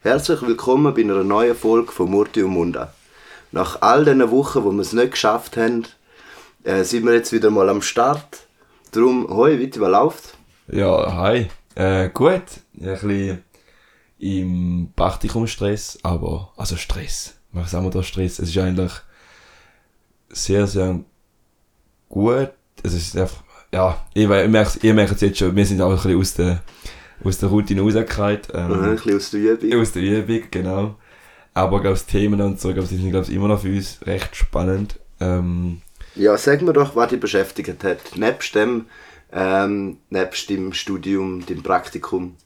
Herzlich willkommen bei einer neuen Folge von Murti und Munda. Nach all diesen Wochen, wo wir es nicht geschafft haben, äh, sind wir jetzt wieder mal am Start. Darum, hoi, wie was läuft? Ja, hi. Äh, gut. Ein bisschen im Praktikumstress, aber, also Stress. Was sagen wir da Stress? Es ist eigentlich sehr, sehr gut. Es ist einfach, ja, ich, ich merke es jetzt schon, wir sind auch ein bisschen aus der, aus der Routine rausgefallen. Ähm, Ein bisschen aus der Übung. aus der Übung, genau. Aber, glaube das Themen und so, glaube die sind, glaube immer noch für uns recht spannend. Ähm, Ja, sag mir doch, was dich beschäftigt hat. Nebst dem, ähm, nebst dem Studium, dem Praktikum.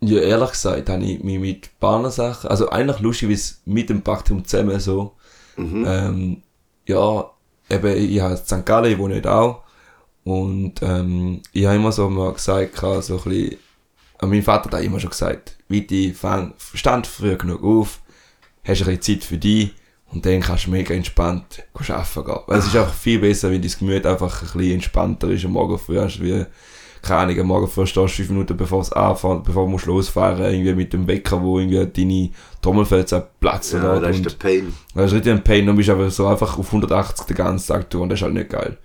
Ja, ehrlich gesagt, habe ich mich mit ein paar Sachen, also eigentlich lustig, wie es mit dem Praktikum zusammen so, ähm, ja, eben, ich habe St. Gallen, ich wohne nicht auch, und ähm, ich habe immer so mal gesagt, so ein bisschen, mein Vater hat immer schon gesagt, Viti, fang, stand früh genug auf, hast ein bisschen Zeit für dich, und dann kannst du mega entspannt arbeiten gehen. Weil es ist einfach viel besser, wenn dein Gemüt einfach ein bisschen entspannter ist am Morgen früh, als wie, keine Ahnung, am Morgen früh stehst du fünf Minuten bevor es anfängt, bevor du musst losfahren, irgendwie mit dem Wecker, wo irgendwie deine Trommelfels platzen Ja, das ist der Pain. das ist richtig ein Pain und bist einfach so einfach auf 180 den ganzen Tag durch und das ist halt nicht geil.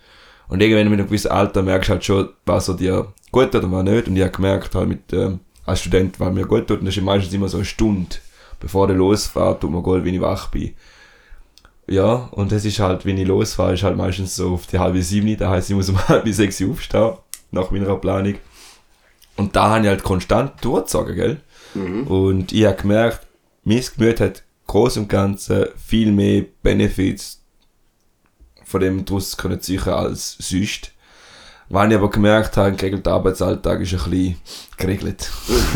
Und irgendwann mit einem gewissen Alter merkst du halt schon, was so dir gut tut und was nicht. Und ich habe gemerkt halt mit, ähm, als Student, was mir gut tut, und das ist meistens immer so eine Stunde, bevor der losfährt, tut mir gut, wenn ich wach bin. Ja, und das ist halt, wenn ich losfahre, ist halt meistens so auf die halbe sieben, das heisst, ich muss um halb sechs aufstehen, nach meiner Planung. Und da habe ich halt konstant durchgezogen, gell? Und ich habe gemerkt, mein Gemüt hat groß und ganzen viel mehr Benefits von dem daraus können ziehen als sonst. Was ich aber gemerkt habe, ein geregelter Arbeitsalltag ist ein bisschen geregelt.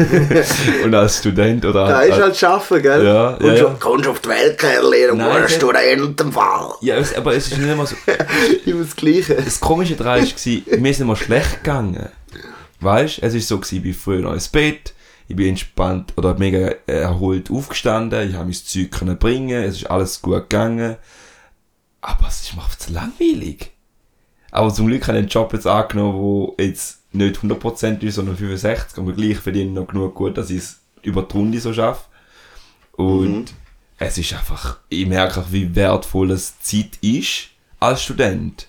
und als Student oder Da ist halt Schaffen, gell? Ja, und ja, schon, ja. kommst auf die Welt, Kerl, dann Nein, musst das- du den in dem Fall. ja, es, aber es ist nicht immer so. Immer das Gleiche. Das Komische daran war, mir ist nicht mal schlecht gegangen. Weißt es ist so, gewesen, ich bin früher noch ins Bett, ich bin entspannt oder mega erholt aufgestanden, ich habe mein Zeug können bringen, es ist alles gut gegangen. Aber es ist einfach zu langweilig. Aber zum Glück habe ich einen Job jetzt angenommen, der jetzt nicht 100% ist, sondern 65, aber gleich verdiene ich noch genug gut, dass ich es über die Runde so schaffe. Und es ist einfach, ich merke auch, wie wertvoll es Zeit ist als Student.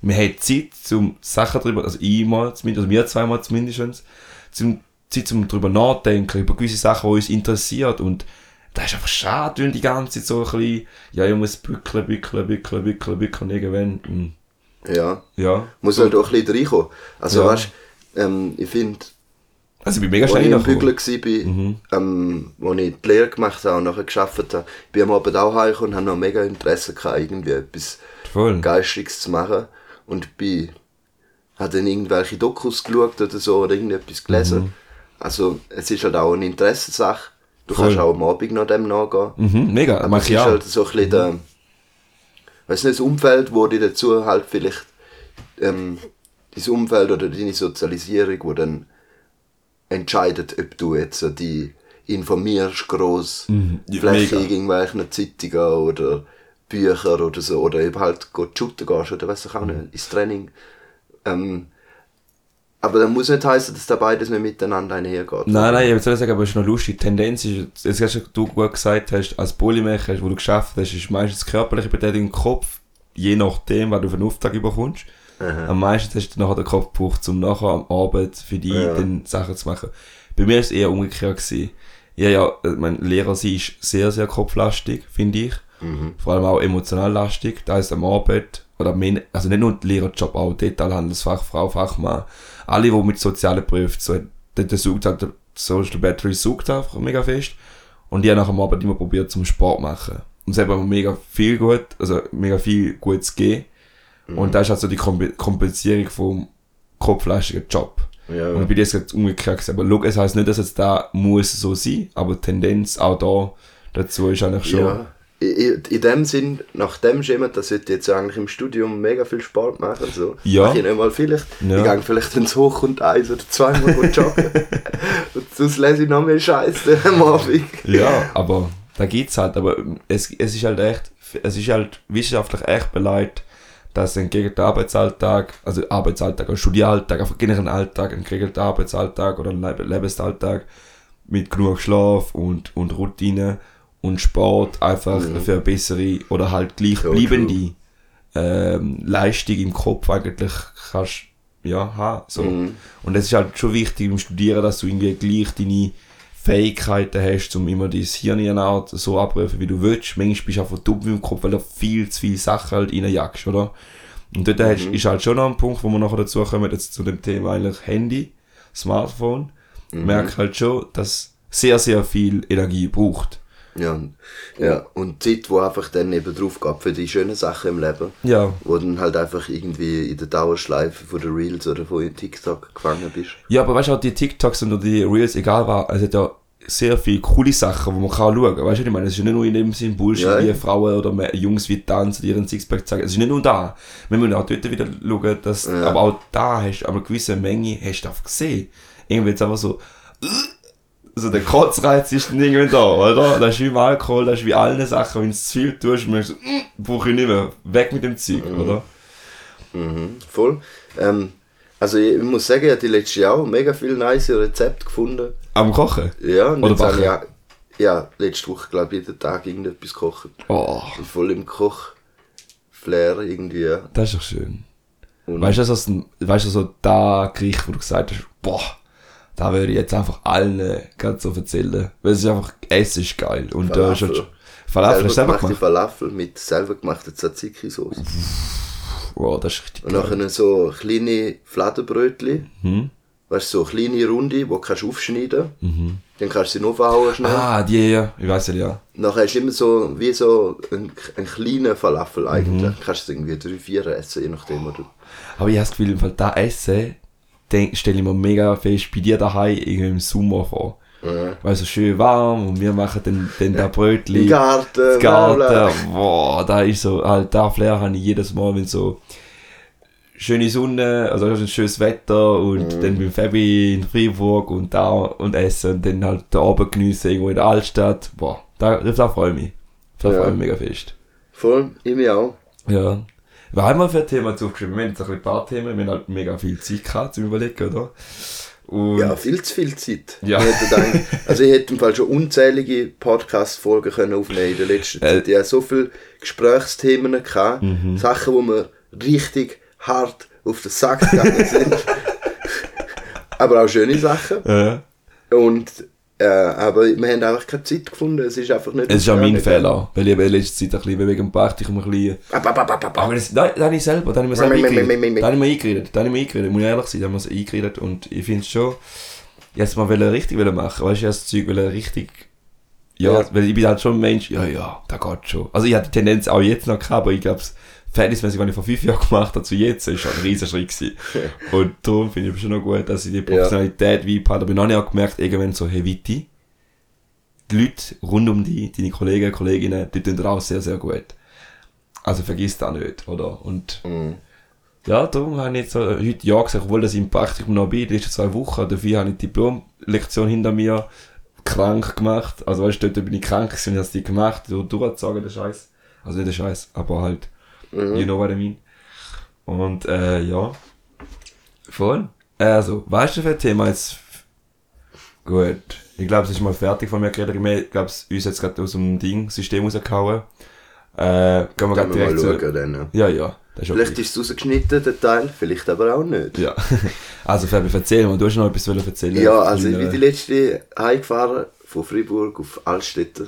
Man hat Zeit, zum Sachen drüber, also ich mal zumindest, also wir zweimal zumindest, zum Zeit zum drüber nachdenken, über gewisse Sachen, die uns interessiert und das ist einfach schade, wenn die ganze Zeit so ein bisschen, ja, ich muss bückeln, bückeln, bückeln, bückeln, bückeln, irgendwann, mm, Ja. ja. Muss halt auch ein bisschen reinkommen. Also, Ja. weißt ähm, ich finde, Also ich bin mega als schnell ich reingekommen. Bügeln war, ähm, wo ich die Lehre gemacht habe und nachher gearbeitet habe, bin ich am Abend auch heimgekommen und habe noch mega Interesse gehabt, irgendwie etwas Voll. Geistiges zu machen. Und bin, habe dann irgendwelche Dokus geschaut oder so oder irgendetwas gelesen. Also, es ist halt auch eine Interessensache. Du Voll. kannst auch am Abend noch dem nachgehen. Mhm, mega, Aber mach ich ist auch. halt so ein bisschen der, weißt du, das Umfeld, wo dir dazu halt vielleicht, ähm, dein Umfeld oder deine Sozialisierung, wo dann entscheidet, ob du jetzt so die informierst gross, Mhm, vielleicht irgendwelchen Zeitungen oder Bücher oder so, oder eben halt go shooten gehst oder weiss ich auch Mhm. nicht, ins Training. Ähm, aber das muss nicht heißen, dass da beides nicht miteinander einhergeht. Nein, nein, ich soll sagen, aber es ist noch lustig. Die Tendenz ist, jetzt hast du gut gesagt hast, als Polymecher, wo du geschafft hast, ist meistens körperliche Betätigung im Kopf, je nachdem, was du für einen Auftrag bekommst. Am meisten hast du nachher den Kopf gebraucht, um nachher am Abend für dich Ja. dann Sachen zu machen. Bei mir ist es eher umgekehrt gewesen. Ja, ja, äh, mein Lehrer sie ist sehr, sehr kopflastig, finde ich. Vor allem auch emotional lastig. Da ist am Abend, oder mein, also nicht nur der Lehrerjob, auch Detailhandelsfachfrau, Fachmann, alle, die mit sozialen Berufen, so, der sucht halt, Social Battery sucht einfach mega fest. Und ich habe nach dem Abend immer probiert zum Sport machen. Und es hat mir mega viel gut, also mega viel Gutes gegeben. Und das ist halt so die Kompe- Kompensierung vom kopflastigen Job. Ja. Und ich bin jetzt gerade umgekehrt. Aber schau, es heisst nicht, dass es da muss so sein, aber die Tendenz auch da dazu ist eigentlich schon. Ja, in, dem Sinn, nach dem Schema, das sollte jetzt eigentlich im Studium mega viel Sport machen. So. Ja. Mach ich nicht mal vielleicht. Ja. Ich gehe vielleicht ins Hoch und eins oder zweimal gut joggen. und sonst lese ich noch mehr Scheiße am Abend. Ja, aber da gibt's halt, aber es, es ist halt echt, es ist halt wissenschaftlich echt beleidigt, dass ein geregelter Arbeitsalltag, also Arbeitsalltag, ein Studieralltag, einfach generell Alltag, ein geregelter Arbeitsalltag oder ein Leb- Lebensalltag, mit genug Schlaf und, und Routine und Sport einfach für eine bessere oder halt gleichbleibende ähm, Leistung im Kopf eigentlich kannst ja, haben. So. Und es ist halt schon wichtig im Studieren, dass du irgendwie gleich deine Fähigkeiten hast, um immer dein Hirn in Art so abrufen, wie du willst. Manchmal bist du einfach dumm im Kopf, weil du viel zu viele Sachen halt reinjagst, oder? Und dort hast, ist halt schon noch ein Punkt, wo wir nachher dazu kommen, jetzt zu dem Thema eigentlich Handy, Smartphone. Mhm. Merke halt schon, dass sehr, sehr viel Energie braucht. Ja, und- ja, und Zeit, wo einfach dann eben drauf geht für die schönen Sachen im Leben. Ja. Wo dann halt einfach irgendwie in der Dauerschleife von den Reels oder von TikTok gefangen bist. Ja, aber weißt du, auch die TikToks und die Reels, egal was, es hat ja sehr viele coole Sachen, wo man kann schauen kann. Weißt du, ich meine, es ist ja nicht nur in dem Sinn Bullshit, Ja, wie ja. Frauen oder Jungs wie tanzen, die ihren Sixpack zeigen. Es ist nicht nur da. Wir müssen auch dort wieder schauen, dass, aber auch da hast du aber eine gewisse Menge, hast du gesehen. Irgendwie jetzt einfach so, so der Kotzreiz ist dann irgendwie da, oder? Das ist wie im Alkohol, das ist wie alle Sachen, wenn du zu viel tust, merkst du, mm, brauche ich nicht mehr, weg mit dem Zeug, oder? Mhm, voll. Ähm, also ich muss sagen, ich habe die letzten Jahre mega viele nice Rezepte gefunden. Am Kochen? Ja, und Oder backen? auch, ja, letzte Woche glaube ich jeden Tag irgendetwas kochen. Oh, bin voll im Koch-Flair irgendwie. ja. das ist doch schön. Und Weißt du, ein- weißt du, so da Gericht, wo du gesagt hast, boah, da würde ich jetzt einfach allen äh, gerade so erzählen. Weil es ist einfach, es ist geil. Und da ist halt, Falafel selber gemachte gemacht? Falafel mit selber gemachter Tzatziki-Sauce. Wow, das ist richtig Und geil. nachher so kleine Fladenbrötchen. Mhm. Weißt du, so kleine Runde, die kannst du aufschneiden Dann kannst du sie noch aufhauen schnell. Ah, die, ja, ich weiß ja, ja. Nachher hast du immer so, wie so ein, ein kleiner Falafel Mhm. eigentlich. Kannst du irgendwie drei, vier essen, je nachdem. Oder. Aber ich habe das Gefühl, Fall da Essen, stelle ich mir mega fest bei dir daheim im Sommer vor. Ja. Weil so schön warm und wir machen dann, dann da Brötchen. Garten, Das. Garten, boah, da ist so, halt, da Flair habe ich jedes Mal, wenn so schöne Sonne, also ein schönes Wetter und Mhm. dann beim Fabi in Freiburg und da und essen und dann halt da oben geniessen, irgendwo in der Altstadt, boah, da, da freue ich mich. Da Ja. freue ich mich mega fest. Voll, ich mich auch. Ja. Was haben wir für ein Thema aufgeschrieben? Wir haben jetzt ein paar Themen, wir haben halt mega viel Zeit gehabt zum Überlegen, oder? Und Ja, viel zu viel Zeit. Ja. Ich hätte gedacht, also ich hätte im Fall schon unzählige Podcast-Folgen können aufnehmen in der letzten Äh. Zeit. Ich hatte so viele Gesprächsthemen gehabt, Mhm. Sachen, wo mir richtig hart auf den Sack gegangen sind. aber auch schöne Sachen. äh, Und, äh, aber wir haben einfach keine Zeit gefunden. Es ist einfach nicht es ist auch mein. Fehler, weil ich in letzter Zeit ein bisschen wegen dem Praktikum ein bisschen Ab, ab, ab, ab, ab. Aber das, da, da habe ich selber, da habe ich mir selber eingeredet. Da habe ich mir eingeredet, da habe ich mir eingeredet, muss ich ehrlich sein, da haben wir es eingeredet und ich finde es schon, jetzt mal wollen richtig wollen machen, weißt du, das Zeug wollen richtig, ja, Ja. weil ich bin halt schon ein Mensch, ja, ja, da geht schon. Also ich hatte die Tendenz auch jetzt noch gehabt, aber ich glaube, verhältnismäßig, was ich vor fünf Jahren gemacht habe zu jetzt, ist schon ein riesen Schritt gewesen. Und darum finde ich es schon noch gut, dass ich die Professionalität ja. habe. Aber noch nicht auch gemerkt, irgendwann so, hey, Viti, die Leute rund um dich, deine Kollegen, Kolleginnen, die tun das auch sehr, sehr gut. Also vergiss das nicht, oder? Und Mhm. ja, darum habe ich jetzt so, heute ja gesagt, obwohl ich im Praktikum noch bin, die letzten zwei Wochen, dafür habe ich die Diplomlektion hinter mir krank gemacht. Also weißt du, dort bin ich krank gewesen und ich habe die gemacht, so durchgezogen, der Scheiß. Also nicht der Scheiß, aber halt, you know what I mean. Und äh, ja, voll. Also, weißt du, für ein Thema jetzt? Gut. Ich glaube, es ist mal fertig von mir geredet. Ich glaube, es uns jetzt gerade aus dem Ding, System rausgehauen. Äh, gehen wir gerade wir mal direkt zu... schauen. Dann. Ja, ja. Ist okay. Vielleicht ist es rausgeschnitten, der Teil, vielleicht aber auch nicht. Ja. Also Fabi, erzähl mal, du hast noch etwas erzählen. Ja, also ich bin äh, die letzte heimgefahren von Freiburg auf Altstädter.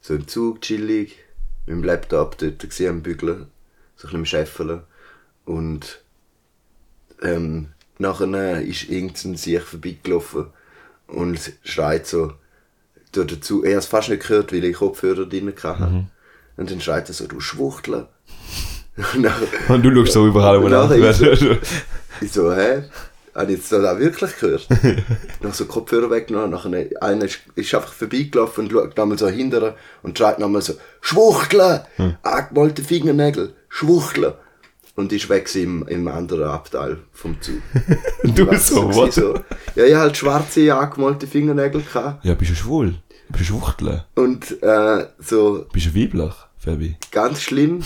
So im Zug, chillig, mit dem Laptop dort gewesen, am Bügeln, so ein bisschen am Scheffeln. Und ähm, nachher ist irgendein Sieg vorbeigelaufen und schreit so Zug. Ich habe es fast nicht gehört, weil ich Kopfhörer drin hatte. Mhm. Und dann schreit er so, du Schwuchtler. Und nachher- Und du schaust so überall um Ich so, hä? Habe ich jetzt das auch wirklich gehört? noch so Kopfhörer weggenommen, nachher einer ist, ist einfach vorbeigelaufen und schaut nochmal so hinterher und schreit nochmal so, Schwuchtle! Angemalte Fingernägel, Schwuchtle! Und ist weg im, im anderen Abteil vom Zug. du Was so, what? so. Ja, ich halt schwarze angemalte Fingernägel. Gehabt. Ja, bist du schwul? Bist du Schwuchtel? Und äh, so Bist du weiblich, Fabi? ganz schlimm.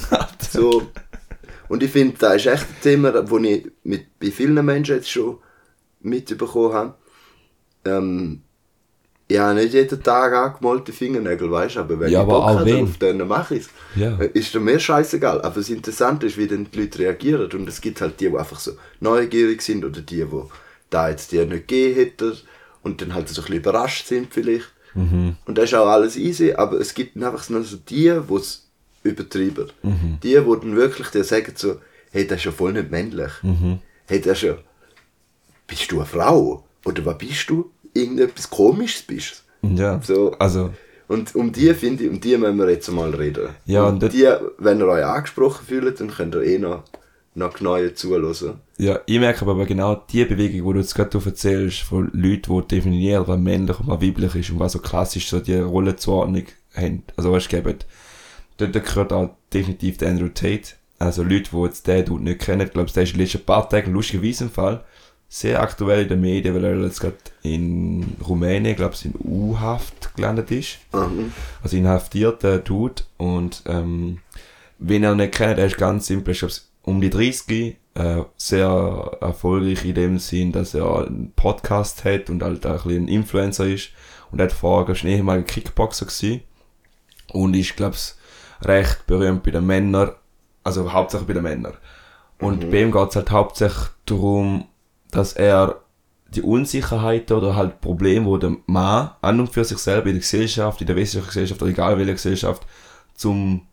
so. Und ich finde, das ist echt ein Thema, das ich mit, bei vielen Menschen jetzt schon mitbekommen habe. Ähm, Ich habe nicht jeden Tag angemalte Fingernägel, weißt du, aber wenn Ja, ich aber Bock habe drauf, dann mache ich es. Ja. Ist mir scheißegal. Aber das Interessante ist, wie dann die Leute reagieren. Und es gibt halt die, die einfach so neugierig sind oder die, die da jetzt dir nicht gegeben hätten und dann halt so ein bisschen überrascht sind vielleicht. Mhm. Und das ist auch alles easy, aber es gibt dann einfach nur so die, die es übertreiben. Mhm. Die, die dann wirklich dir sagen so, hey, das ist ja voll nicht männlich. Mhm. Hey, das ist ja, bist du eine Frau? Oder was bist du? Irgendetwas Komisches bist Ja. So. Also, und um die finde ich, um die müssen wir jetzt mal reden. Ja, und und die, wenn ihr euch angesprochen fühlt, dann könnt ihr eh noch, noch genauer zuhören. ja, ich merke aber genau die Bewegung, die du jetzt gerade erzählst, von Leuten, die definieren, was männlich und was weiblich ist und was so klassisch so die Rollenzuordnung haben. Also, du, geben, dort gehört auch definitiv der Andrew Tate. Also, Leute, die jetzt den Dude nicht kennen, ich glaube, der ist in den letzten paar Tagen lustigerweise im Fall sehr aktuell in den Medien, weil er jetzt gerade in Rumänien, glaube ich, in U-Haft gelandet ist. Mhm. Also inhaftiert, der Dude. Und ähm, wen er nicht kennt, er ist ganz simpel, ich glaube, um die 30, äh, sehr erfolgreich in dem Sinn, dass er einen Podcast hat und halt auch ein bisschen Influencer ist. Und er hat vorher schon ehemaliger Kickboxer gewesen. Und ist, glaube ich, recht berühmt bei den Männern, also hauptsächlich bei den Männern. Und bei ihm geht es halt hauptsächlich darum, dass er die Unsicherheit oder halt Probleme, wo der Mann an und für sich selber in der Gesellschaft, in der westlichen Gesellschaft oder egal welcher Gesellschaft, zum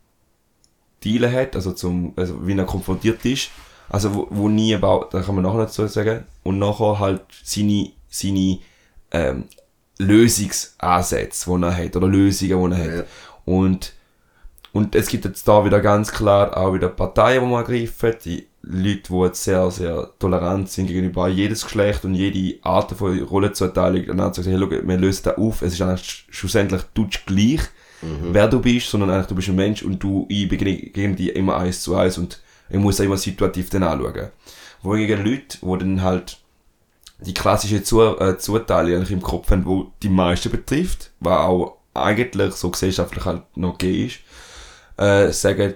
Dealen hat, also zum, also wie er konfrontiert ist, also wo, wo nie about, da kann man nachher dazu sagen, und nachher halt seine, seine ähm, Lösungsansätze, die er hat, oder Lösungen, die er hat. Ja. Und, und es gibt jetzt da wieder ganz klar auch wieder Parteien, die man ergreifen, die Leute, die jetzt sehr, sehr tolerant sind gegenüber jedes Geschlecht und jede Art von Rollenzuteilung, dann zu sagen, hey, schau, wir lösen das auf, es ist eigentlich schlussendlich tutsch gleich, wer du bist, sondern eigentlich du bist ein Mensch und du, ich begegne dich immer eins zu eins und ich muss das immer situativ dann anschauen. Wohingegen Leute, die dann halt die klassische Zu äh, Zuteilung eigentlich im Kopf haben, wo die meisten betrifft, was auch eigentlich so gesellschaftlich halt noch gegeben ist, äh, sagen,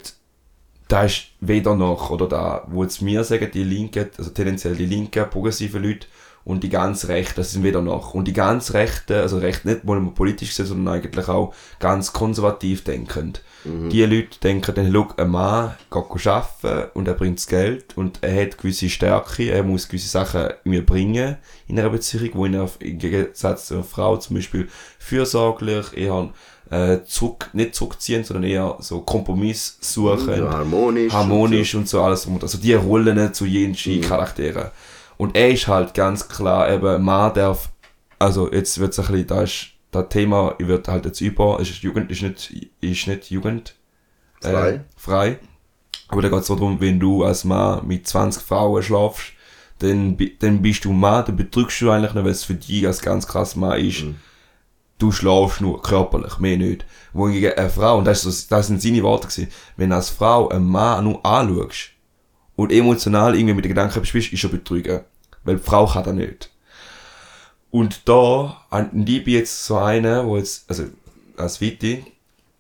da ist weder noch, oder da, wo jetzt mir sagen, die Linken, also tendenziell die linken, progressive Leute und die ganz Rechten, das sind weder noch. Und die ganz Rechten, also Recht nicht nur politisch gesehen, sondern eigentlich auch ganz konservativ denkend. Die Leute denken dann, schau, ein Mann geht arbeiten und er bringt das Geld und er hat gewisse Stärke, er muss gewisse Sachen mir bringen in einer Beziehung, wo ihn im Gegensatz zu einer Frau zum Beispiel fürsorglich, eher äh, zurück, nicht zurückziehen, sondern eher so Kompromiss suchen So harmonisch. harmonisch und so alles und dran. Also die Rollen zu jeden Charakteren. Und er ist halt ganz klar eben, man darf, also jetzt wird es ein bisschen, da ist, das Thema wird halt jetzt über, es ist Jugend, ist nicht, ist nicht Jugend, äh, Frei. frei. Aber da geht es so darum, wenn du als Mann mit 20 Frauen schlafst, dann, dann bist du Mann, dann betrügst du eigentlich nicht, weil es für dich als ganz krass Mann ist. Du schlafst nur körperlich, mehr nicht. Wohingegen eine Frau, und das, ist das sind seine Worte gewesen, wenn als Frau einen Mann nur anschaust und emotional irgendwie mit den Gedanken bist, ist er betrügen. Weil die Frau kann das nicht. Und da liebe ich jetzt so einen, wo jetzt, also als Viti,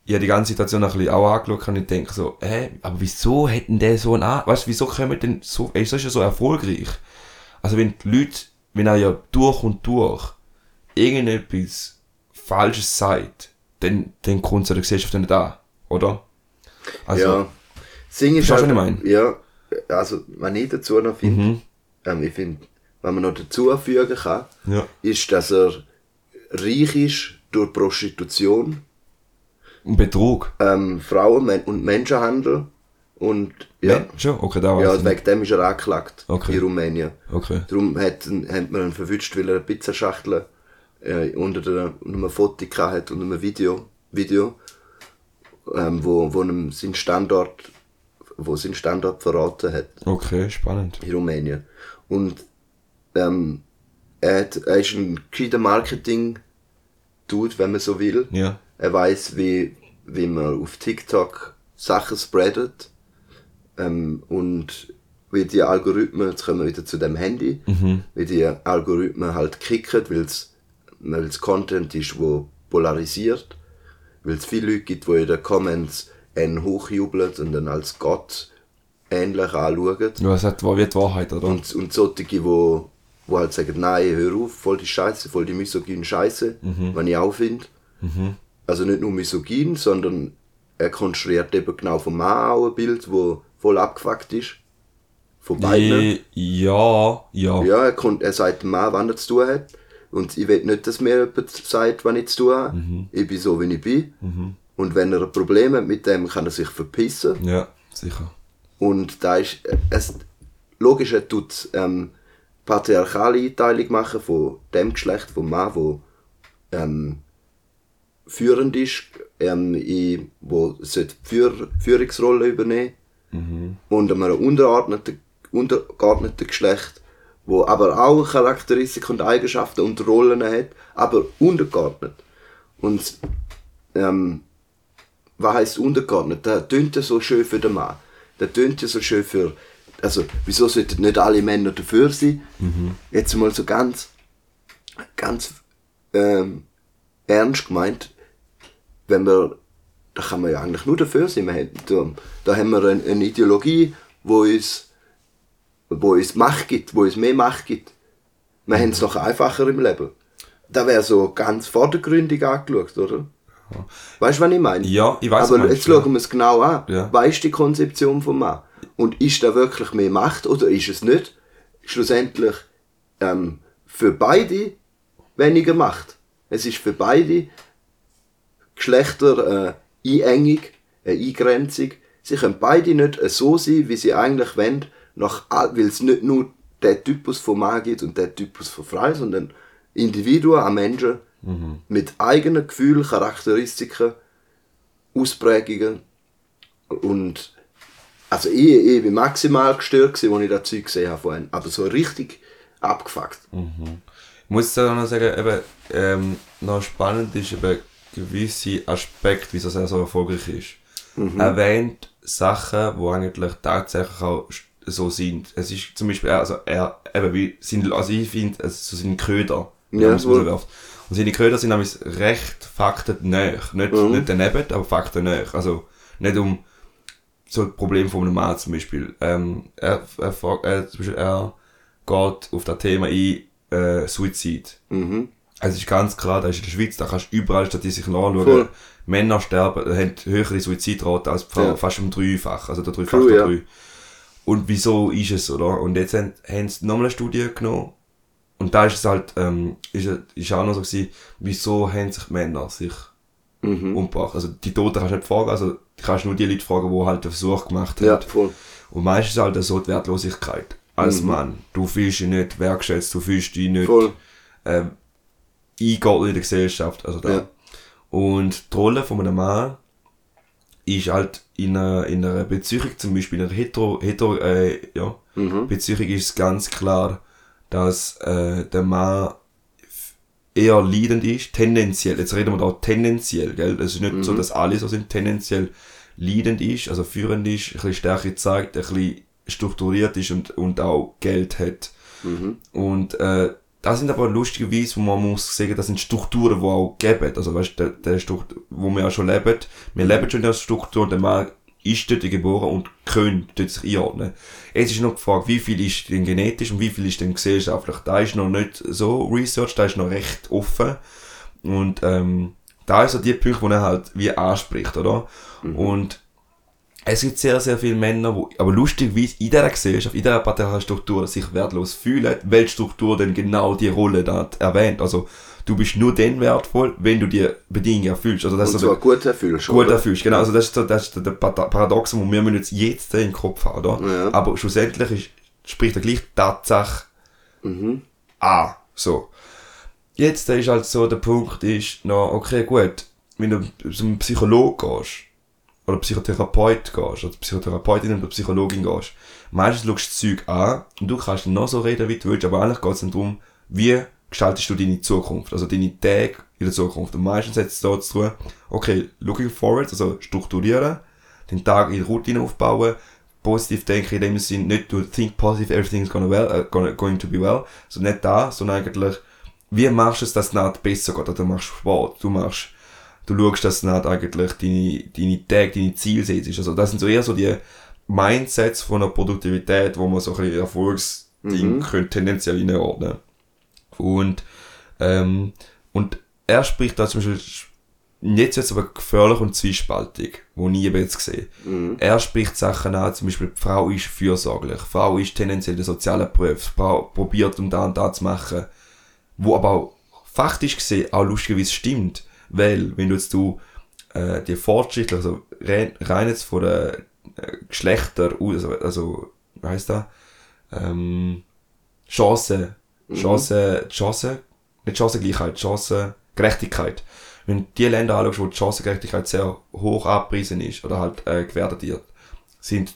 ich habe die ganze Situation ein bisschen auch angeschaut und ich denke so, hä, aber wieso hätten der so einen, weißt du, wieso kommen denn so, ey, so ist ja so erfolgreich. Also wenn die Leute, wenn er ja durch und durch irgendetwas Falsches sagt, dann, dann kommt es ja der Gesellschaft nicht an, oder? Also, ja. Sing ist halt, ich Ja, also, was ich dazu noch finde, Mhm. ähm, ich finde, was man noch dazu fügen kann, Ja. ist, dass er reich ist durch Prostitution, Und Betrug. ähm, Frauen- und Menschenhandel und ja, Ja. Schon? Okay, da ja weiß ich. wegen dem ist er angeklagt Okay. in Rumänien. Okay. Darum hat, hat man ihn verwünscht, weil er eine Pizzaschachtel äh, unter, der, einem Foto hat und einem Video, Video ähm, wo, wo ihm sein Standort, wo sein Standort verraten hat Okay, spannend. in Rumänien. Und ähm, er, hat, er ist ein gescheiter Marketing-Dude, wenn man so will. Ja. Er weiß, wie, wie man auf TikTok Sachen spreadet. Ähm, und wie die Algorithmen, jetzt kommen wir wieder zu dem Handy, wie die Algorithmen halt kicken, weil es weil es Content ist, wo polarisiert. Weil es viele Leute gibt, die in den Comments einen hochjubeln und dann als Gott ähnlich anschauen. Ja, es hat, die Wahrheit, oder? Und, und solche, die, wo, wo halt sagen, nein, hör auf, voll die Scheiße, voll die misogyne Scheiße, was ich auch finde. Also nicht nur misogyn, sondern er konstruiert eben genau vom Mann auch ein Bild, wo voll abgefuckt ist. Von beiden. Ja, ja. Ja, er, kommt, er sagt dem Mann, wann er zu tun hat. Und ich will nicht, dass mir jemand sagt, wann ich zu tun habe. Ich bin so, wie ich bin. Und wenn er ein Problem hat mit dem, kann er sich verpissen. Ja, sicher. Und da ist, es, logisch, er tut ähm, patriarchale Einteilung machen von dem Geschlecht, vom Mann, wo ähm, führend ist, ähm, in, wo sollte die Führ Führungsrolle übernehmen und einem untergeordneten, untergeordneten Geschlecht, wo aber auch Charakteristika und Eigenschaften und Rollen hat, aber untergeordnet. Und ähm, was heisst untergeordnet? Der tönt ja so schön für den Mann. Der tönt ja so schön für. Also, wieso sollten nicht alle Männer dafür sein? Jetzt mal so ganz, ganz ähm, ernst gemeint, wenn wir, da kann man ja eigentlich nur dafür sein. Haben, da, da haben wir eine, eine Ideologie, wo uns, wo uns Macht gibt, wo uns mehr Macht gibt. Wir haben es noch einfacher im Leben. Da wäre so ganz vordergründig angeschaut, oder? Weißt du, was ich meine? Ja, ich was Aber du jetzt schauen wir es genau an. Ja. Was ist die Konzeption vom Mann? Und ist da wirklich mehr Macht oder ist es nicht? Schlussendlich ähm, für beide weniger Macht. Es ist für beide Geschlechter äh, Einengung, eine Eingrenzung. Sie können beide nicht äh, so sein, wie sie eigentlich wollen, nach, all- weil es nicht nur der Typus von Mann gibt und der Typus von Frau, sondern Individuen an Menschen mit eigenen Gefühlen, Charakteristiken, Ausprägungen und also ich, ich bin maximal gestört als ich das Zeug gesehen habe vorhin. Aber so richtig abgefuckt. Ich muss da noch sagen, eben, ähm, noch spannend ist eben gewisse Aspekte, wieso er so erfolgreich ist. Er erwähnt Sachen, die eigentlich tatsächlich auch so sind. Es ist zum Beispiel, also er, eben wie, sind, also ich finde, also so seine Köder, Ja, man wohl. rauswirft. Und seine Köder sind nämlich recht faktennäher. Nicht, nicht daneben, aber faktennäher. Also nicht um so ein Problem von einem Mann zum Beispiel. Ähm, er, er, fragt- er, zum Beispiel, er geht auf das Thema ein, äh, Suizid. Mhm. Also es ist ganz klar, da ist in der Schweiz, da kannst du überall Statistiken anschauen. Voll. Männer sterben, haben höhere Suizidrate als Frauen, Ja. fast um dreifach, also der dreifach True, der ja. Und wieso ist es, oder? Und jetzt haben, haben sie nochmal eine Studie genommen. Und da ist es halt, ähm, ist, ist auch noch so gewesen, wieso haben sich Männer sich Mhm. umgebracht? Also die Toten kannst du nicht fragen, also du kannst nur die Leute fragen, die halt den Versuch gemacht haben. Ja, voll. Und meistens ist halt so die Wertlosigkeit. Als Mann. Du fühlst dich nicht wertschätzt, du fühlst dich nicht Mhm. Voll. ähm, eingeordnet in der Gesellschaft. Also da. Ja. Und die Rolle von einem Mann ist halt in einer, in einer Beziehung, zum Beispiel in einer hetero, hetero äh, ja, Mhm. Beziehung ist es ganz klar, dass äh, der Mann eher leidend ist, tendenziell, jetzt reden wir da tendenziell, gell? Es ist nicht Mhm. so, dass alle so sind, tendenziell leidend ist, also führend ist, ein bisschen Stärke zeigt, ein bisschen strukturiert ist und, und auch Geld hat. Mhm. Und äh, das sind aber lustigerweise, wo man muss sagen, das sind Strukturen, die auch geben. Also weißt du, der, der Struktur, wo wir ja schon leben, wir leben schon in der Struktur, der Mann ist dort geboren und könnte dort sich einordnen. Jetzt ist noch die Frage, wie viel ist denn genetisch und wie viel ist denn gesellschaftlich. Da ist noch nicht so Research, da ist noch recht offen. Und ähm, da ist so die Punkt, wo er halt wie anspricht, oder? Und es gibt sehr, sehr viele Männer, die aber lustigerweise in dieser Gesellschaft, in dieser patriarchalen Struktur sich wertlos fühlen, weil die Struktur dann genau die Rolle da erwähnt. Also, du bist nur dann wertvoll, wenn du die Bedingungen erfüllst. Also, das Und ist so gut erfüllst. gut oder? erfüllst. Genau, also das ist, so, das ist der Parad- Paradox, wo wir müssen jetzt jetzt im Kopf haben, oder? Ja. Aber schlussendlich ist, spricht er gleich Tatsache Mhm. an. So. Jetzt ist halt so, der Punkt ist, noch, okay, gut, wenn du zum Psychologen gehst, oder Psychotherapeut gehst, oder Psychotherapeutin oder Psychologin gehst, meistens schaust du Zeug an und du kannst noch so reden, wie du willst, aber eigentlich geht es darum, wie gestaltest du deine Zukunft, also deine Tage in der Zukunft. Und meistens hat es da zu tun, okay, looking forward, also strukturieren, den Tag in Routine aufbauen, positiv denken in dem Sinn, nicht du think positive, everything's gonna well, äh, gonna, going to be well, so nicht da, sondern eigentlich, wie machst du es, dass es nicht besser geht, oder du machst Sport, du machst, du schaust, dass du nicht eigentlich deine, deine Tage, deine Ziele setzt. Also das sind so eher so die Mindsets von der Produktivität, wo man so ein bisschen Ding könnte tendenziell einordnen. Und, ähm, und er spricht da zum Beispiel, jetzt wird es aber gefährlich und zwiespaltig, wo ich eben jetzt sehe. Er spricht Sachen an, zum Beispiel, die Frau ist fürsorglich, die Frau ist tendenziell der soziale Beruf, probiert und da und da zu machen, wo aber auch faktisch gesehen auch lustigerweise stimmt, weil, wenn du jetzt du, äh, die Fortschritte, also rein, rein jetzt von der äh, Geschlechter, also, also, wie heißt das? Ähm, Chance, Chance, Chance, nicht Chancengleichheit, Chancengerechtigkeit. Wenn du die Länder anschaust, wo die Chancengerechtigkeit sehr hoch abgepriesen ist oder halt äh, gewertet wird, sind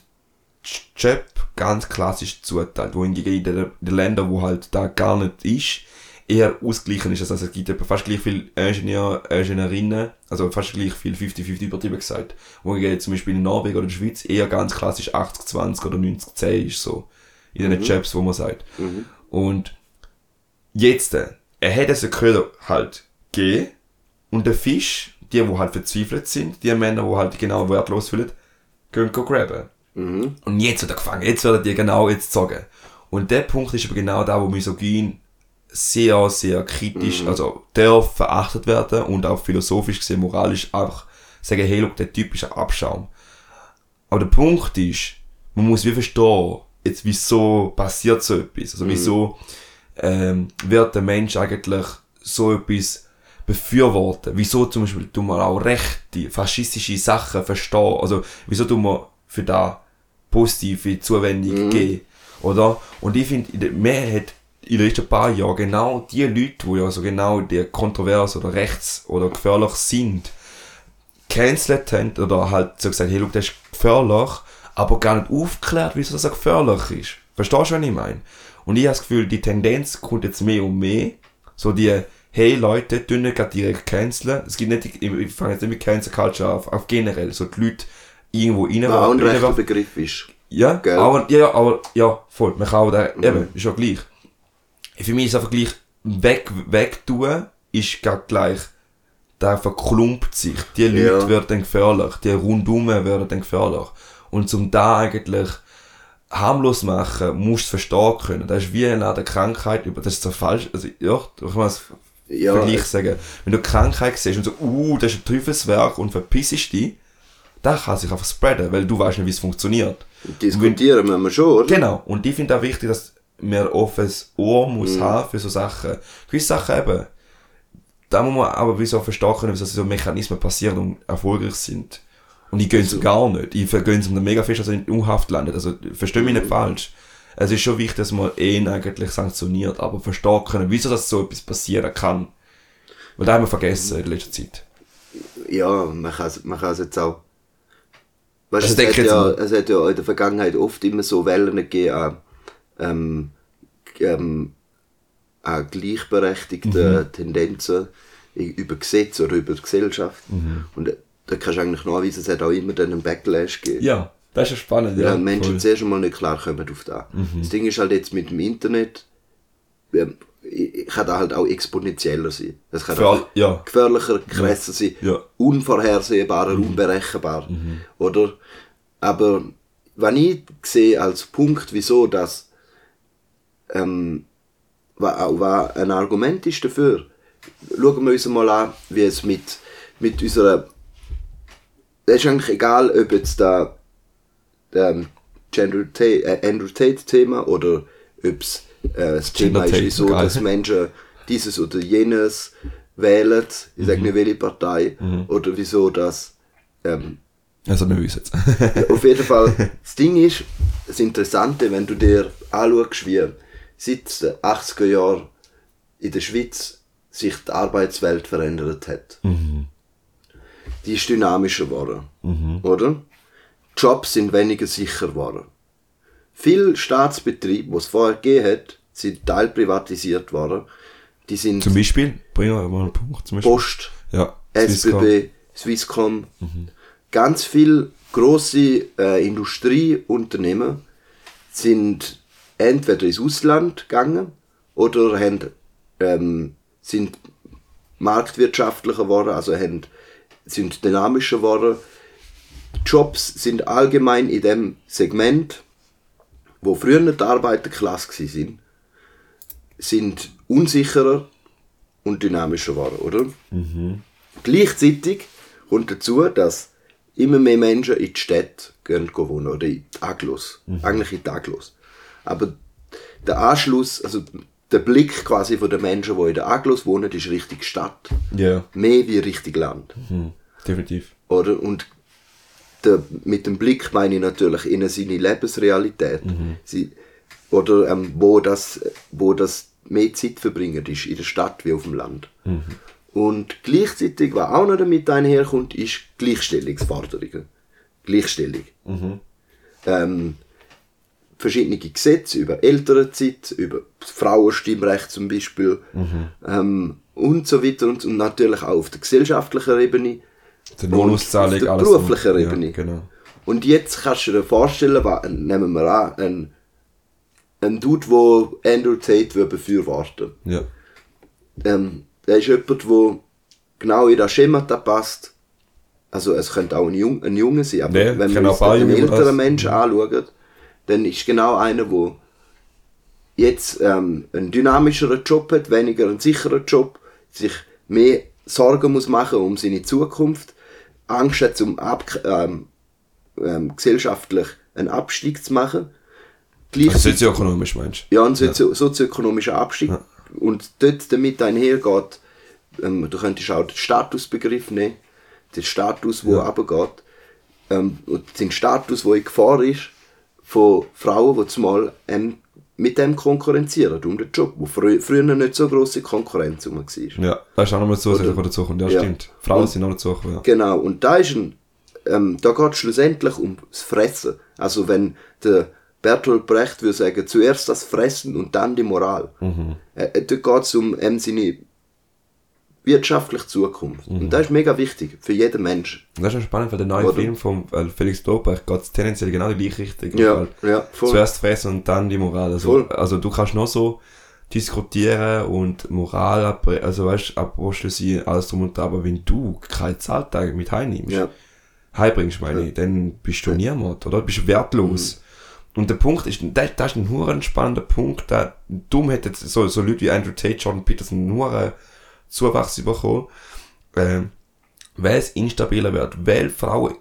Job ganz klassisch zuteilt, wo hingegen in den, den Ländern, wo halt da gar nicht ist, eher ausgleichen ist. Also es gibt etwa fast gleich viel Ingenieur, Ingenieurinnen, also fast gleich viel 50-50 übertrieben gesagt. Wo hingegen zum Beispiel in Norwegen oder in der Schweiz eher ganz klassisch 80-20 oder 90-10 ist so. In den Jobs, wo man sagt. Und jetzt, er hätte es können halt gehen und der Fisch, die, wo halt verzweifelt sind, die Männer, wo halt genau wertlos fühlen, können go grabben. Und jetzt wird er gefangen, jetzt werden die genau jetzt sagen. Und der Punkt ist aber genau da, wo Misogyn sehr, sehr kritisch, also darf verachtet werden und auch philosophisch gesehen, moralisch einfach sagen, hey, look, der Typ ist ein Abschaum. Aber der Punkt ist, man muss wie verstehen, jetzt wieso passiert so etwas, also wieso ähm, wird der Mensch eigentlich so etwas befürworten? Wieso zum Beispiel tun wir auch rechte, faschistische Sachen verstehen? Also wieso tun wir für da positive Zuwendung geben? Oder? Und ich finde, in der Mehrheit in den letzten paar Jahren genau die Leute, die ja so genau die kontrovers oder rechts oder gefährlich sind, cancelled haben oder halt so gesagt, hey, look, das ist gefährlich, aber gar nicht aufgeklärt, wieso das so gefährlich ist. Verstehst du, was ich meine? Und ich habe das Gefühl, die Tendenz kommt jetzt mehr und mehr. So die, hey Leute, tun nicht direkt canceln. Es gibt nicht, ich ich fange jetzt nicht mit Cancel Culture auf, auf generell, so die Leute irgendwo rein. Ja, auch ein rechter. Begriff ist. Ja, Gell? aber, ja, aber, ja, voll. Man kann auch da, eben, ist ja gleich. Für mich ist es einfach gleich, weg, weg tun, ist grad gleich, da verklumpt sich. Die Leute Ja. werden gefährlich, die rundum werden gefährlich. Und zum da eigentlich harmlos machen, musst du es verstehen können. Das ist wie eine Krankheit, über das ist so falsch, also, ja, ich kann es Ja, Vergleich sagen. Wenn du Krankheit siehst und so, uh, das ist ein Teufelswerk und verpissest dich, das kann sich einfach spreaden, weil du weißt nicht, wie es funktioniert. diskutieren müssen wir schon, oder? Genau. Und ich finde auch wichtig, dass ein offenes Ohr muss haben für so Sachen. Gewisse Sachen eben, da muss man aber wieso verstehen können, wieso so Mechanismen passieren und erfolgreich sind. Und ich gönn's gar nicht. Ich vergönne es mir mega fest, dass er in U-Haft landet. Also, versteh mich nicht falsch. Es ist schon wichtig, dass man ihn eigentlich sanktioniert, aber verstehen können, wieso das so etwas passieren kann. Weil da haben wir vergessen in letzter Zeit. Ja, man kann es man kann's jetzt auch. Weißt, Also es, hat ja, mal- es hat ja in der Vergangenheit oft immer so Wellen gegeben ähm, ähm, an gleichberechtigten Mhm. Tendenzen über Gesetze oder über die Gesellschaft. Mhm. Und äh, da kannst du eigentlich nachweisen, es hat auch immer dann einen Backlash gegeben. Ja, das ist ja spannend, Ja, ja. Menschen voll. Mhm. zuerst einmal nicht klarkommen auf das. Das Ding ist halt jetzt mit dem Internet, ähm, kann da halt auch exponentieller sein. Es kann auch ja. gefährlicher, krasser sein, Ja. Mhm. unvorhersehbarer, unberechenbar. Oder? Aber wenn ich sehe als Punkt, wieso das ähm, wa- auch wa- ein Argument ist dafür, schauen wir uns mal an, wie es mit, mit unserer es ist eigentlich egal, ob jetzt da der Andrew Tate, äh, Andrew Tate Thema oder ob es äh, das Thema ist, Tate, geil. dass Menschen dieses oder jenes wählen, ich Mhm. sage nicht welche Partei, oder wieso das ähm, Also nicht uns jetzt. auf jeden Fall, das Ding ist, das Interessante, wenn du dir anschaust, wie seit den 80er Jahren in der Schweiz sich die Arbeitswelt verändert hat. Die ist dynamischer geworden. Oder? Jobs sind weniger sicher geworden. Viele Staatsbetriebe, die es vorher gegeben hat, sind teilprivatisiert worden. Die sind Zum Beispiel, bringen wir mal einen Punkt. Zum Beispiel. Post, Ja, Swisscom. SBB, Swisscom, ganz viele große äh, Industrieunternehmen sind entweder ins Ausland gegangen oder haben, ähm, sind marktwirtschaftlicher geworden, also haben, sind dynamischer geworden. Jobs sind allgemein in dem Segment wo früher die Arbeiterklasse sind, sind unsicherer und dynamischer geworden, oder? Gleichzeitig kommt dazu, dass immer mehr Menschen in die Städte gehen wohnen oder in die Aglos. Eigentlich in die Aglos. Aber der Anschluss, also der Blick quasi von den Menschen, die in der Aglos wohnen, ist Richtung Stadt. Ja, Mehr wie Richtung Land. definitiv. Oder? Und der, mit dem Blick meine ich natürlich in seine Lebensrealität. Sie, oder ähm, wo, das, wo das mehr Zeit verbringen ist, in der Stadt wie auf dem Land. Und gleichzeitig, was auch noch damit einherkommt, ist Gleichstellungsforderungen. Gleichstellung. Ähm, verschiedene Gesetze über Elternzeit, über das Frauenstimmrecht zum Beispiel ähm, und so weiter und, und natürlich auch auf der gesellschaftlichen Ebene Die und auf der beruflichen ja, Ebene. Genau. Und jetzt kannst du dir vorstellen, was, nehmen wir an, ein, ein Dude, wo Andrew Tate würde befürworten Ja. ähm, der ist jemand, der genau in das Schemata passt. Also es könnte auch ein, Jung, ein Junge sein, aber Ja, wenn wir uns einen älteren Menschen anschauen, dann ist genau einer, der jetzt ähm, einen dynamischeren Job hat, weniger einen sicheren Job, sich mehr Sorgen muss machen um seine Zukunft, Angst hat, um ab, ähm, ähm, gesellschaftlich einen Abstieg zu machen. Also sozioökonomisch meinst ja, ein sozio sozioökonomischer Abstieg. Und dort damit einhergeht, ähm, du könntest auch den Statusbegriff nehmen, den Status, der Ja. runtergeht. Ähm, und den Status, der in Gefahr ist, von Frauen, die zumal ähm, mit dem konkurrenzieren, um den Job, wo frü früher nicht so grosse Konkurrenz war. Ja, das ist auch nochmal so, was dazu kommt. Ja, Ja. stimmt. Frauen Und- sind auch dazu gekommen, ja. Genau, und da ist ein, ähm, da geht es schlussendlich ums Fressen. Also wenn der Bertolt Brecht würde sagen, zuerst das Fressen und dann die Moral. Äh, äh, dort geht es um ähm, seine wirtschaftliche Zukunft. Und das ist mega wichtig für jeden Menschen. Und das ist schon spannend, weil der neue Oder? Film von Felix Lobrecht geht es tendenziell genau die gleiche Richtung. Ja, Weil ja, voll. Zuerst fressen und dann die Moral. Also, Voll. also du kannst noch so diskutieren und Moral, also weißt du, Apostel sein, alles drum und dran, aber wenn du keine Zahltage mit heimnimmst, Ja. heimbringst, meine ich, dann bist du niemand, oder? Du bist wertlos. Und der Punkt ist, das, das ist ein huren spannender Punkt, da, dumm hätte so, so Leute wie Andrew Tate, Jordan Peterson huren Zuwachs bekommen, ähm, weil es instabiler wird, weil Frauen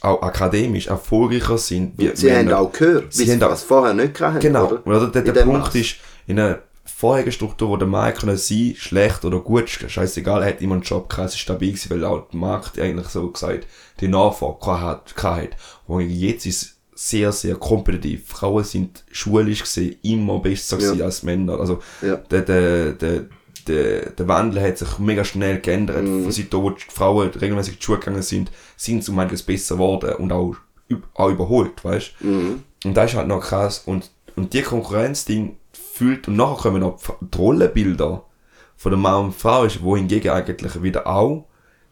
auch akademisch erfolgreicher sind. Wie Sie haben auch gehört, Sie haben auch- was vorher nicht hatten. Genau. Oder? Oder der, der Punkt Maß. ist, in einer vorherigen Struktur, wo der Mann können sein, schlecht oder gut, scheißegal, er hat immer einen Job gehabt, es ist stabil gewesen, weil auch der Markt eigentlich so gesagt, die Nachfrage hat, hat. Und jetzt ist es sehr, sehr kompetitiv. Frauen sind schulisch gesehen immer besser Ja. als Männer. Also, Ja. der, der, der, der, der Wandel hat sich mega schnell geändert. Mhm. Von Seitdem, wo die Frauen regelmäßig in die Schule gegangen sind, sind sie um einiges besser geworden und auch, auch überholt, weißt Mhm. und das ist halt noch krass. Und, und die Konkurrenzding fühlt, und nachher kommen noch die Rollenbilder von der Mann und Frau, ist, wo hingegen eigentlich wieder auch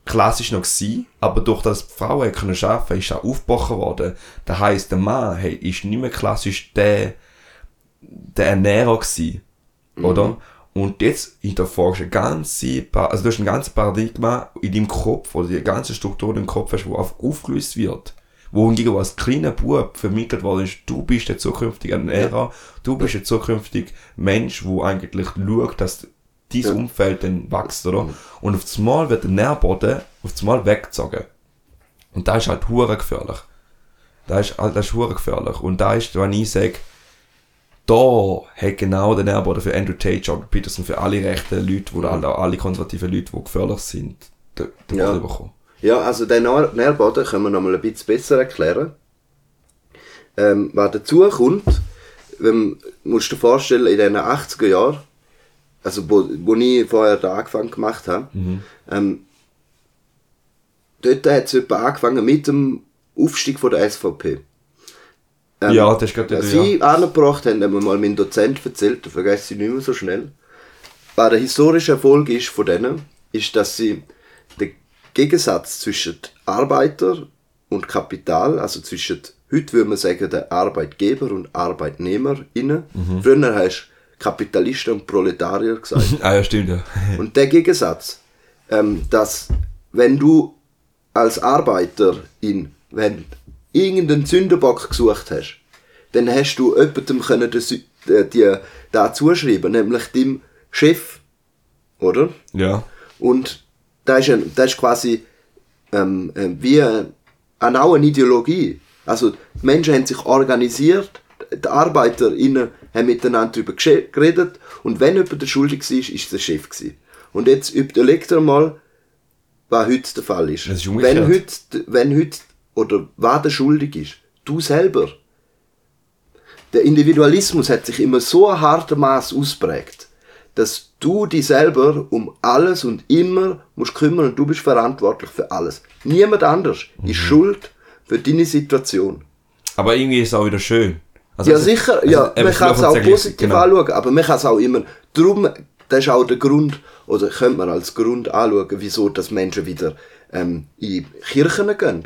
klassisch noch war, aber durch das die Frauen können arbeiten, ist auch aufgebrochen worden. Das heisst, der Mann hey, ist nicht mehr klassisch der, der Ernährer gewesen, oder? Und jetzt hinterfragst du ein ganze, also du hast ein ganzes Paradigma in deinem Kopf, oder die ganze Struktur in deinem Kopf hast, wo einfach aufgelöst wird. Wo hingegen wo als kleiner Bub vermittelt worden ist, du bist der zukünftige Ernährer, du bist der zukünftige Mensch, wo eigentlich schaut, dass dein Ja. Umfeld dann wächst, oder? Und auf einmal wird der Nährboden auf einmal weggezogen. Und das ist halt hure gefährlich. Das ist, halt- das ist hure gefährlich. Und da ist, wenn ich sage, da hat genau der Nährboden für Andrew Tate, Jordan Peterson, für alle rechten Leute, wo alle, alle konservativen Leute, die gefährlich sind, den, den Ja. Boden bekommen. Ja, also den Nähr- Nährboden können wir noch mal ein bisschen besser erklären. Ähm, was dazu kommt, wenn, musst du dir vorstellen, in den 80er Jahren, also wo, wo ich vorher da angefangen gemacht habe, ähm, dort hat es angefangen mit dem Aufstieg von der SVP. Ähm, ja, das ist gerade was ja. sie angebracht haben, hat mir mal mein Dozent erzählt, das vergesse ich nicht mehr so schnell. Was der historische Erfolg ist von denen, ist, dass sie den Gegensatz zwischen Arbeiter und Kapital, also zwischen, heute würde man sagen, der Arbeitgeber und ArbeitnehmerInnen, Mhm. früher hast du Kapitalisten und Proletarier gesagt. Ah ja, stimmt, ja. Und der Gegensatz, ähm, dass wenn du als Arbeiter in, wenn irgendeinen Sündenbock gesucht hast, dann hast du jemandem können das, äh, die, da zuschreiben, nämlich dem Chef, oder? Ja. Und da ist, ein, da ist quasi ähm, ähm, wie äh, eine, eine Ideologie. Also die Menschen haben sich organisiert, die ArbeiterInnen haben miteinander darüber geredet und wenn jemand der schuldig war, ist es der Chef. Gewesen. Und jetzt überlegt ihr mal, was heute der Fall ist. Ist wenn heute, wenn heute, oder wer der schuldig ist, du selber. Der Individualismus hat sich immer so ein harter Maß ausprägt, dass du dich selber um alles und immer musst kümmern und du bist verantwortlich für alles. Niemand anders Mhm. ist schuld für deine Situation. Aber irgendwie ist es auch wieder schön. Also, Ja, also- sicher, also, ja, man kann es auch positiv genau. anschauen, aber man kann es auch immer, darum, das ist auch der Grund, oder könnte man als Grund anschauen, wieso dass Menschen wieder ähm, in Kirchen gehen,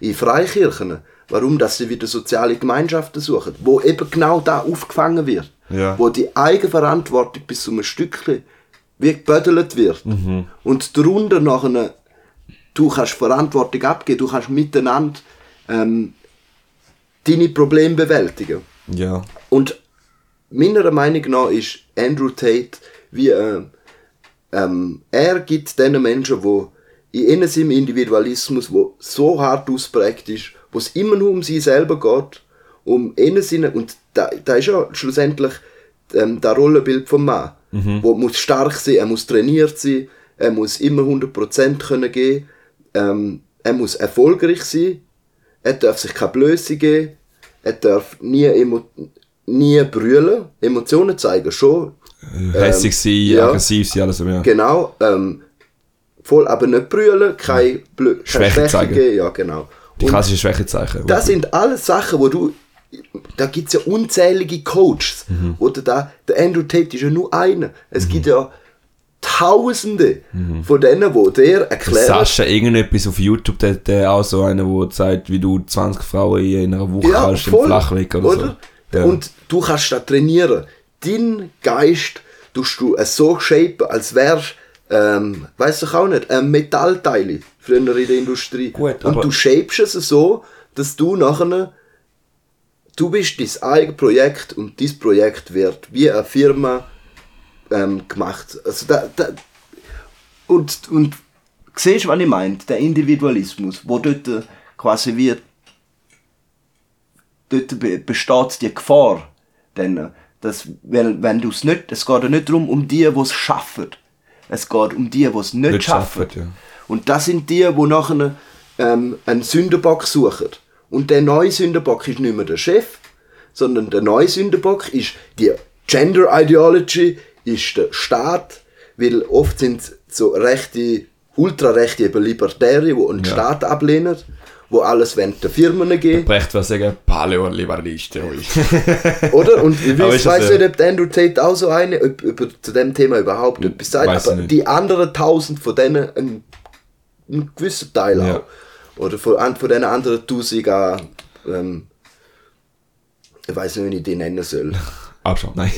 in Freikirchen, warum dass sie wieder soziale Gemeinschaften suchen, wo eben genau da aufgefangen wird, Ja. wo die Eigenverantwortung bis zu einem Stückchen wie gebödelt wird Mhm. und darunter nachher du kannst Verantwortung abgeben, du kannst miteinander ähm, deine Probleme bewältigen. Ja. Und meiner Meinung nach ist Andrew Tate wie äh, ähm, er gibt den Menschen, wo in ihnen seinem Individualismus, wo so hart ausprägt ist, wo es immer nur um sie selber geht, um innen Sinne und da, da ist ja schlussendlich ähm, das Rollenbild vom Mann, wo muss stark sein, er muss trainiert sein, er muss immer 100% können geben, ähm, er muss erfolgreich sein, er darf sich keine Blöße geben, er darf nie, emo nie brüllen, Emotionen zeigen schon, Hässig sein, ja. aggressiv sein, alles so, ja. genau, ähm, voll, aber nicht brüllen, keine, Blö Schwäche Schwäche zeigen. geben, ja genau. Die klassischen Schwächezeichen. das sind alles Sachen, wo du, da gibt's ja unzählige Coaches, Mhm. oder da, der Andrew Tate ist ja nur einer, es gibt ja Tausende Mhm. von denen, wo der erklärt, Sascha, irgendetwas auf YouTube, der, der auch so einer, der zeigt, wie du 20 Frauen in einer Woche ja, hast, im voll, Flachweg oder, oder? so. Ja. Und du kannst da trainieren. Dein Geist tust du es so shapen, als wärst ähm, weiss ich auch nicht, ein Metallteil früher in der Industrie. Gut, Und du shapest es so, dass du nachher du bist dein eigenes Projekt und dieses Projekt wird wie eine Firma ähm, gemacht. Also da, da, und, und siehst du, was ich meine? Der Individualismus, wo dort quasi wie dort be- besteht die Gefahr, denn, dass, wenn, wenn du es nicht, es geht ja nicht darum, um die, die es schaffen. Es geht um die, die es nicht, Nicht schaffen. schaffen, ja. Und das sind die, die nachher ähm, einen Sündenbock suchen. Und der neue Sündenbock ist nicht mehr der Chef, sondern der neue Sündenbock ist die Gender Ideology, ist der Staat, weil oft sind so rechte, ultrarechte, eben Libertäre, die einen Ja. Staat ablehnen, wo alles wollen den Firmen geben. Brecht was sagen, Paleo-Liberalisten. Oder? Und ich weiß nicht, ob der Andrew Tate auch so eine, ob, über, zu dem Thema überhaupt etwas sagt, aber nicht. die anderen tausend von denen, ein, ein gewisser Teil Ja. auch. Oder von, von den anderen tausend auch, ähm, ich weiß nicht, wie ich die nennen soll. Abschauen, nein.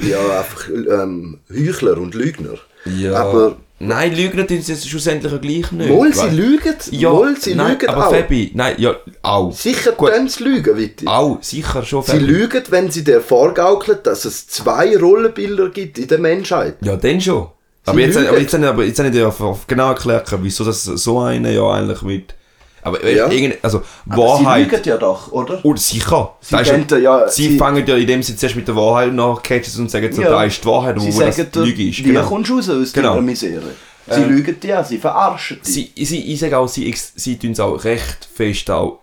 ja, einfach ähm, Heuchler und Lügner. ja. Aber nein, Lügner tun sie schlussendlich gleich nicht. wohl, sie lügen, ja, wohl, sie nein, lügen aber auch. Fabi, nein, ja, auch. Sicher Gut. sie lügen, Witti. Auch, sicher schon, Sie Fabi. lügen, wenn sie dir vorgaukeln, dass es zwei Rollenbilder gibt in der Menschheit. Ja, dann schon. Aber Sie jetzt, lügen. aber jetzt, habe ich- aber jetzt habe ich dir genau erklärt, wieso das so einer ja eigentlich mit. Aber Ja. irgend, also Aber Sie Wahrheit. lügen ja doch, oder? Und sicher. Sie Das ist könnten ja- sie, sie- fangen ja in dem Sinne zuerst mit der Wahrheit catchen sie und sagen, so, Ja. da ist die Wahrheit, Sie wo das Lüge ist. wie Genau. kommst du raus aus Genau. deiner Misere? Sie lügen dich an, sie verarschen dich. Sie, sie, ich sage auch, sie, sie tun es auch recht fest auch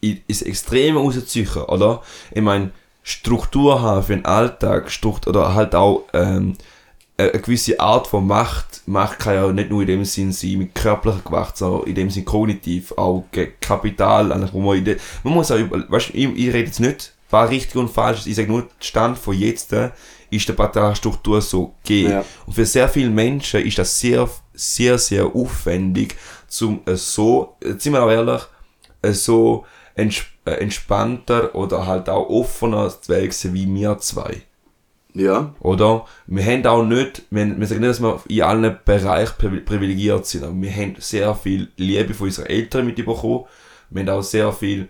in- ins Extreme rausziehen, oder? Ich meine, Struktur haben für den Alltag, Struktur, oder halt auch ähm, eine eine gewisse Art von Macht. Macht kann ja nicht nur in dem Sinn sein mit körperlicher Gewalt, sondern in dem Sinn kognitiv, auch Kapital, wo man, man muss auch, über, weißt, ich, ich rede jetzt nicht, was richtig und falsch ist, ich sage nur, der Stand von jetzt äh, ist der Patriarchstruktur so gegeben. Ja. Und für sehr viele Menschen ist das sehr, sehr, sehr aufwendig, zum äh, so, äh, sind wir auch ehrlich, äh, so ents äh, entspannter oder halt auch offener zu wechseln wie wir zwei. Ja. Oder? Wir haben auch nicht, wir, wir sagen nicht, dass wir in allen Bereichen privi- privilegiert sind, aber wir haben sehr viel Liebe von unseren Eltern mitbekommen. Wir haben auch sehr viel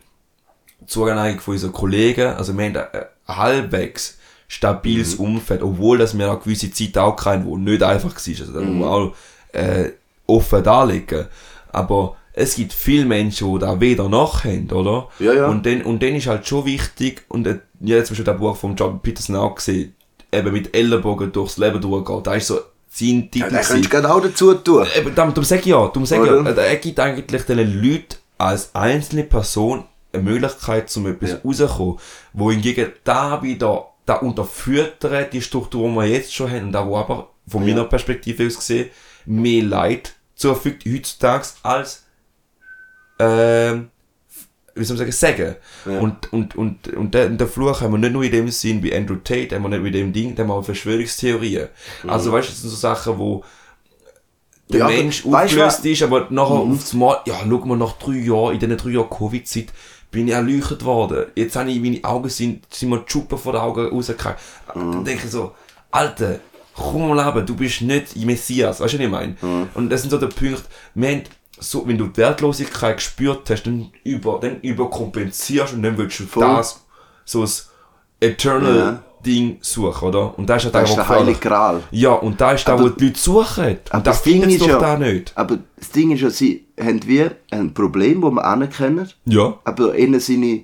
Zuneigung von unseren Kollegen, also wir haben ein, halbwegs stabiles Mhm. Umfeld, obwohl dass wir auch gewisse Zeit auch kein, wo nicht einfach war, also da muss Mhm. man auch äh, offen darlegen. Aber es gibt viele Menschen, die da weder noch haben, oder? Ja, ja. Und dann, und dann ist halt schon wichtig, und äh, ich habe zum Beispiel das Buch von Jordan Peterson auch gesehen, eben mit Ellenbogen durchs Leben durchgehen, da ist so sein Titel. Ja, den kannst du auch dazu tun. Eben, darum, darum sag ich ja, darum sag ich ja, Oder? er gibt eigentlich den Leuten als einzelne Person eine Möglichkeit, zum etwas Ja. rauszukommen. Wo hingegen da wieder, da unterfüttert die Struktur, die wir jetzt schon haben, und da wo aber von Ja. meiner Perspektive aus gesehen, mehr Leid zufügt heutzutage als, ähm, wie soll man sagen, sagen. Ja. Und, und, und, und der, der Fluch haben wir nicht nur in dem Sinn wie Andrew Tate, haben wir nicht mit dem Ding, haben wir Verschwörungstheorien. Also weißt du, das sind so Sachen, wo der Ja, Mensch weißt aufgelöst ist, aber nachher aufs Mal, ja, schau mal, nach drei Jahren, in diesen drei Jahren Covid-Zeit, bin ich erleuchtet worden. Jetzt habe ich, meine Augen sind, sind mir die Schuppen vor den Augen rausgekommen. Dann denke ich so, Alter, komm mal runter, du bist nicht Messias, weißt du, was ich meine? Und das sind so die Punkte, wir haben so, wenn du Wertlosigkeit gespürt hast, dann, über, dann überkompensierst und dann willst du Voll. das, so ein Eternal Ja. Ding suchen, oder? Und das ist ja Das ist der heilige Gral. Ja, und da ist da, Aber- wo die Leute suchen. Und Aber da das Ding ist doch ja- da nicht. Aber das Ding ist ja, sie haben wie ein Problem, das wir anerkennen, Ja. aber ihnen seine,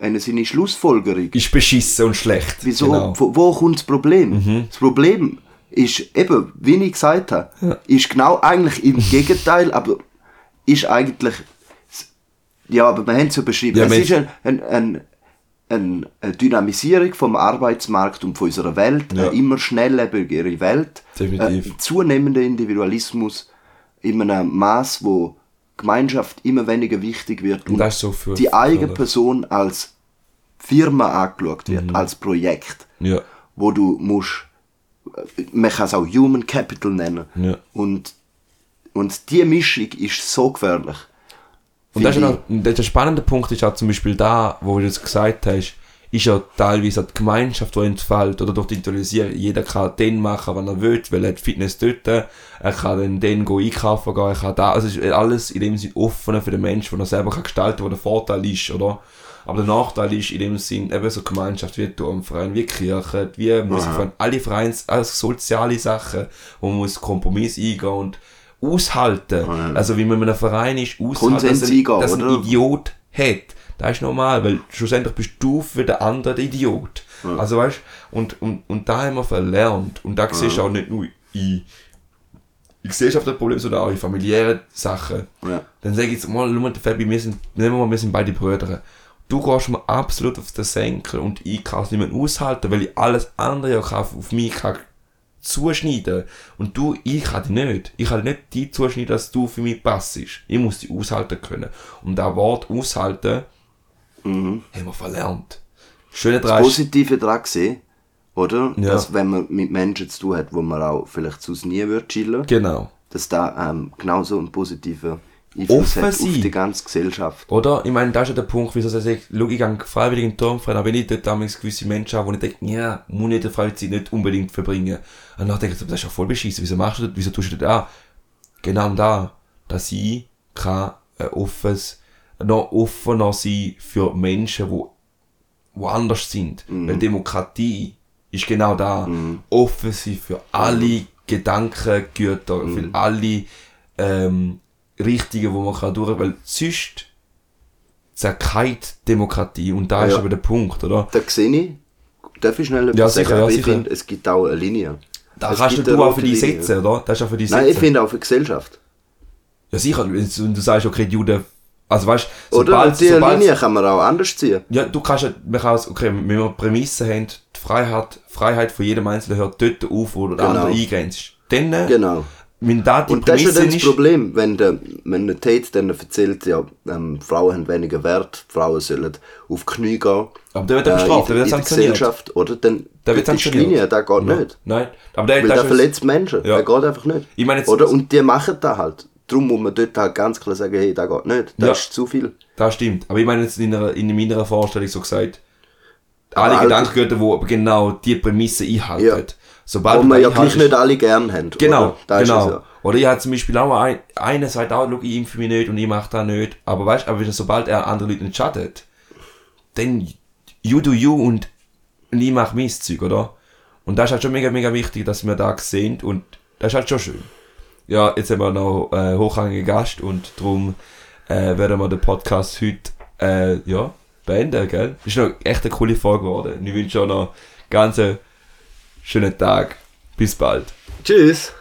ihnen seine Schlussfolgerung. Ist beschissen und schlecht. Wieso? Genau. Wo, wo kommt das Problem? Das Problem ist eben, wie ich gesagt habe, ist genau eigentlich im Gegenteil, aber ist eigentlich. Ja, aber wir haben es ja beschrieben. Ja, es ist ein, ein, ein, ein, eine Dynamisierung vom Arbeitsmarkt und von unserer Welt, Ja. eine immer schnelllebigere Welt, Definitiv. ein zunehmender Individualismus in einem Maß, wo Gemeinschaft immer weniger wichtig wird und ist so für- die eigene Person als Firma angeschaut wird, als Projekt Ja. wo du musst, man kann es auch Human Capital nennen. Ja. Und, und die Mischung ist so gefährlich. Und das ist noch, der, der spannende Punkt ist auch zum Beispiel da, wo du jetzt gesagt hast, ist ja teilweise die Gemeinschaft, die entfällt, oder durch die Individualisierung, jeder kann den machen, was er will, weil er hat Fitness dort, er kann dann den go einkaufen gehen, er kann da, also ist alles in dem Sinn offen für den Menschen, wo er selber kann gestalten, wo der Vorteil ist, oder? Aber der Nachteil ist in dem Sinn eben so Gemeinschaft wie Turmverein, wie Kirche, wie Musikverein, alle Vereins, also soziale Sachen, wo man muss Kompromiss eingehen und aushalten. Also wie man in einem Verein ist, aushalten, Konsens dass ein, dass ein? Idiot hat. Das ist normal, weil schlussendlich bist du für den anderen der Idiot. Also weißt und, und, und da haben wir verlernt. Und da siehst du auch nicht nur in, in Gesellschaftsproblemen, sondern auch in familiären Sachen. Ja. Dann sage ich jetzt mal, schau mal, Fabi, wir sind, nehmen wir mal, wir sind beide Brüder. Du gehst mir absolut auf den Senkel und ich kann es nicht mehr aushalten, weil ich alles andere ja auf mich kann zuschneiden. Und du, ich kann dich nicht. Ich kann nicht die zuschneiden, dass du für mich passst. Ich muss die aushalten können. Und das Wort aushalten, haben wir verlernt. Schöne das Positive daran gesehen, oder? Ja. Dass wenn man mit Menschen zu tun hat, wo man auch vielleicht sonst nie würde chillen, Genau. dass da ähm, genauso einen positiven Einfluss Offen hat auf sein. die ganze Gesellschaft. Oder? Ich meine, das ist ja der Punkt, wieso ich sage, schau, ich gehe freiwillig in den Turmverein, auch wenn ich dort damals gewisse Menschen habe, wo ich denke, ja, muss ich der Freizeit nicht unbedingt verbringen. Und dann denke ich, das ist ja voll beschissen, wieso machst du das, wieso tust du das an? Genau da, dass ich kann ein offenes, noch offener sein für Menschen, die woanders sind. Weil Demokratie ist genau da, offen sein für alle Gedankengüter, für alle ähm, Richtungen, wo man kann durch, weil sonst zerkeilt Demokratie und da ist Ja. aber der Punkt, oder? Da sehe ich, darf ich schnell Ja, sicher, sagen? ja, ich finde, es gibt auch eine Linie. Da Es kannst du auch für die Linie. setzen, oder? Das ist auch für die Nein, ich setzen. finde auch für die Gesellschaft. Ja sicher, wenn du, du sagst, okay, die Juden, also weißt du, Oder sobald, die sobald, Linie kann man auch anders ziehen. ja, du kannst ja, man kann, okay, wenn wir Prämissen haben, die Freiheit, Freiheit von jedem Einzelnen hört dort auf, wo der Genau. andere eingrenzt. Dann, äh, Genau. Wenn da die Und das ist ja Prämisse dann das Problem, wenn der, wenn der Tate dann erzählt, ja, ähm, Frauen haben weniger Wert, Frauen sollen auf die Knie gehen. aber der wird dann äh, bestraft, der in, wird in der sanktioniert. Gesellschaft, oder? Dann Der wird sanktioniert. Linie, das geht Ja. nicht. Nein, aber der, Weil der verletzt Menschen, Ja. der geht einfach nicht. Ich meine jetzt- oder? Und die machen das halt. Darum muss man dort halt ganz klar sagen, hey, das geht nicht. Das Ja. ist zu viel. Das stimmt. Aber ich meine jetzt in, einer, in meiner Vorstellung so gesagt, alle Aber Gedankengüter, die genau die Prämisse einhalten. Sobald Wo du man ja gleich nicht alle gern haben. Genau, genau. ja. Oder ich habe zum Beispiel auch ein, einer sagt auch, schau, ich impfe mich nicht und ich mache das nicht. Aber weißt du, aber sobald er andere Leute nicht schadet, dann you do you und, und ich mach mein Zeug, oder? Und das ist halt schon mega, mega wichtig, dass wir da sehen und das ist halt schon schön. Ja, jetzt haben wir noch äh, hochrangigen Gast und darum äh, werden wir den Podcast heute äh, ja, beenden, gell? Ist noch echt eine coole Folge geworden. Ich wünsche euch noch einen ganz schönen Tag. Bis bald. Tschüss.